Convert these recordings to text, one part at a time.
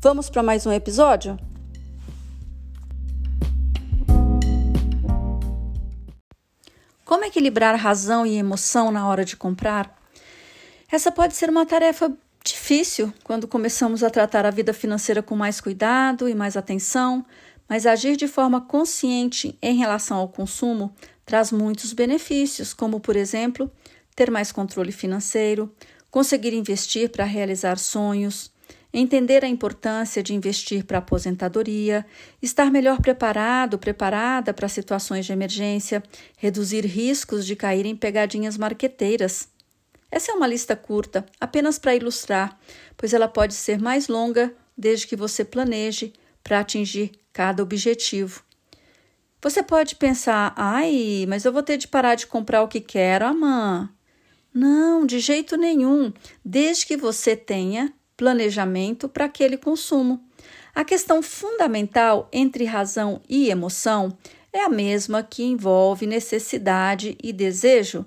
Vamos para mais um episódio? Como equilibrar razão e emoção na hora de comprar? Essa pode ser uma tarefa difícil quando começamos a tratar a vida financeira com mais cuidado e mais atenção, mas agir de forma consciente em relação ao consumo traz muitos benefícios, como, por exemplo, ter mais controle financeiro, conseguir investir para realizar sonhos, entender a importância de investir para a aposentadoria, estar melhor preparado, preparada para situações de emergência, reduzir riscos de cair em pegadinhas marqueteiras. Essa é uma lista curta, apenas para ilustrar, pois ela pode ser mais longa desde que você planeje para atingir cada objetivo. Você pode pensar, ai, mas eu vou ter de parar de comprar o que quero, amã. Não, de jeito nenhum, desde que você tenha planejamento para aquele consumo. A questão fundamental entre razão e emoção é a mesma que envolve necessidade e desejo.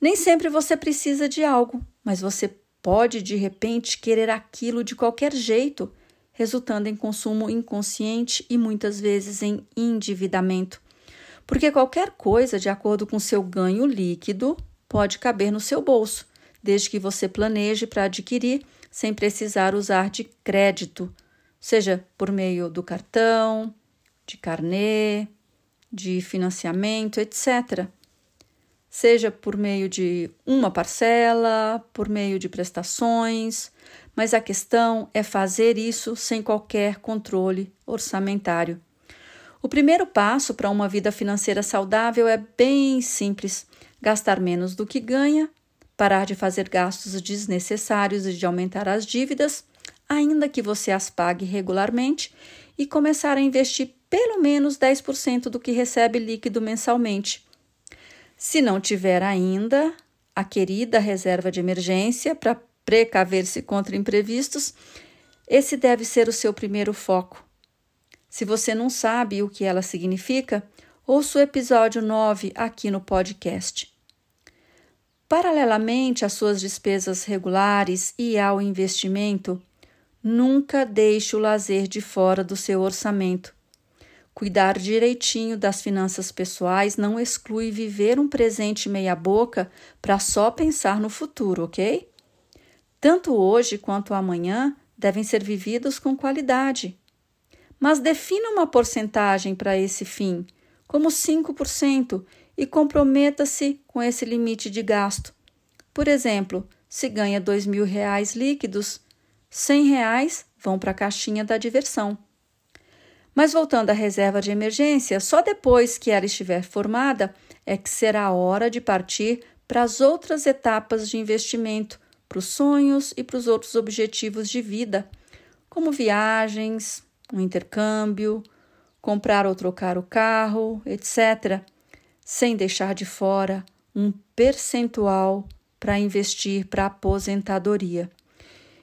Nem sempre você precisa de algo, mas você pode de repente querer aquilo de qualquer jeito, resultando em consumo inconsciente e muitas vezes em endividamento. Porque qualquer coisa, de acordo com seu ganho líquido, pode caber no seu bolso, desde que você planeje para adquirir sem precisar usar de crédito, seja por meio do cartão, de carnê, de financiamento, etc. Seja por meio de uma parcela, por meio de prestações, mas a questão é fazer isso sem qualquer controle orçamentário. O primeiro passo para uma vida financeira saudável é bem simples: gastar menos do que ganha parar de fazer gastos desnecessários e de aumentar as dívidas, ainda que você as pague regularmente, e começar a investir pelo menos 10% do que recebe líquido mensalmente. Se não tiver ainda a querida reserva de emergência para precaver-se contra imprevistos, esse deve ser o seu primeiro foco. Se você não sabe o que ela significa, ouça o episódio 9 aqui no podcast. Paralelamente às suas despesas regulares e ao investimento, nunca deixe o lazer de fora do seu orçamento. Cuidar direitinho das finanças pessoais não exclui viver um presente meia-boca para só pensar no futuro, ok? Tanto hoje quanto amanhã devem ser vividos com qualidade. Mas defina uma porcentagem para esse fim, como 5%, e comprometa-se com esse limite de gasto. Por exemplo, se ganha mil reais líquidos, cem reais vão para a caixinha da diversão. Mas voltando à reserva de emergência, só depois que ela estiver formada é que será a hora de partir para as outras etapas de investimento, para os sonhos e para os outros objetivos de vida, como viagens, um intercâmbio, comprar ou trocar o carro, etc sem deixar de fora um percentual para investir para aposentadoria.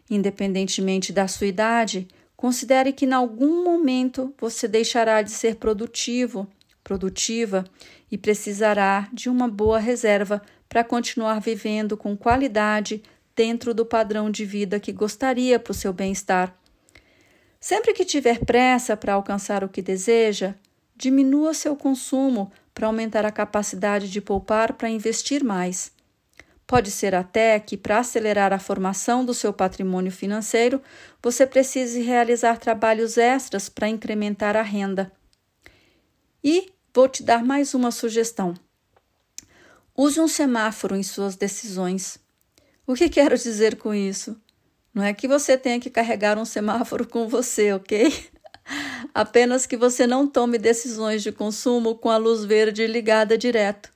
Independentemente da sua idade, considere que em algum momento você deixará de ser produtivo, produtiva e precisará de uma boa reserva para continuar vivendo com qualidade dentro do padrão de vida que gostaria para o seu bem-estar. Sempre que tiver pressa para alcançar o que deseja, diminua seu consumo para aumentar a capacidade de poupar para investir mais. Pode ser até que, para acelerar a formação do seu patrimônio financeiro, você precise realizar trabalhos extras para incrementar a renda. E vou te dar mais uma sugestão. Use um semáforo em suas decisões. O que quero dizer com isso? Não é que você tenha que carregar um semáforo com você, ok? Apenas que você não tome decisões de consumo com a luz verde ligada direto.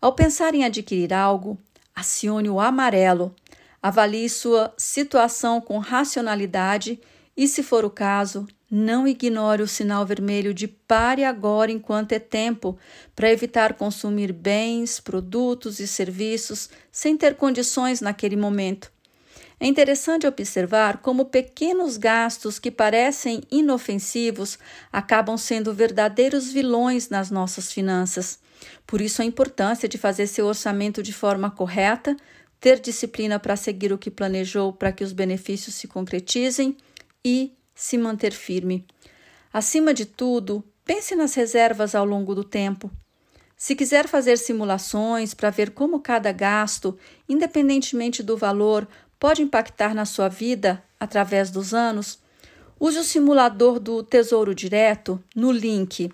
Ao pensar em adquirir algo, acione o amarelo, avalie sua situação com racionalidade e, se for o caso, não ignore o sinal vermelho de pare agora enquanto é tempo, para evitar consumir bens, produtos e serviços sem ter condições naquele momento. É interessante observar como pequenos gastos que parecem inofensivos acabam sendo verdadeiros vilões nas nossas finanças. Por isso, a importância de fazer seu orçamento de forma correta, ter disciplina para seguir o que planejou para que os benefícios se concretizem e se manter firme. Acima de tudo, pense nas reservas ao longo do tempo. Se quiser fazer simulações para ver como cada gasto, independentemente do valor, pode impactar na sua vida através dos anos, use o simulador do Tesouro Direto no link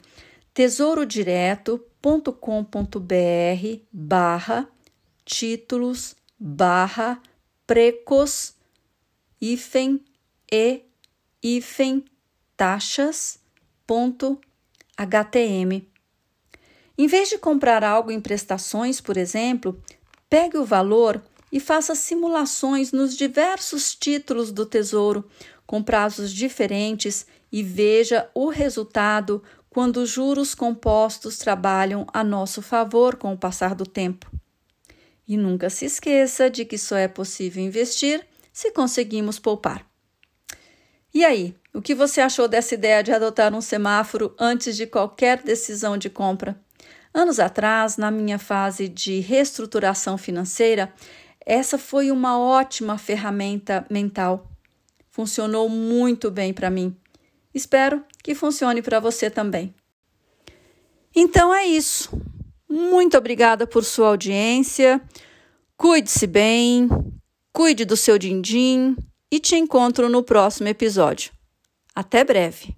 tesourodireto.com.br barra títulos barra precos hífen e hífen taxas ponto htm. Em vez de comprar algo em prestações, por exemplo, pegue o valor e faça simulações nos diversos títulos do Tesouro com prazos diferentes e veja o resultado quando os juros compostos trabalham a nosso favor com o passar do tempo. E nunca se esqueça de que só é possível investir se conseguimos poupar. E aí, o que você achou dessa ideia de adotar um semáforo antes de qualquer decisão de compra? Anos atrás, na minha fase de reestruturação financeira, essa foi uma ótima ferramenta mental. Funcionou muito bem para mim. Espero que funcione para você também. Então é isso. Muito obrigada por sua audiência. Cuide-se bem, cuide do seu din-din e te encontro no próximo episódio. Até breve!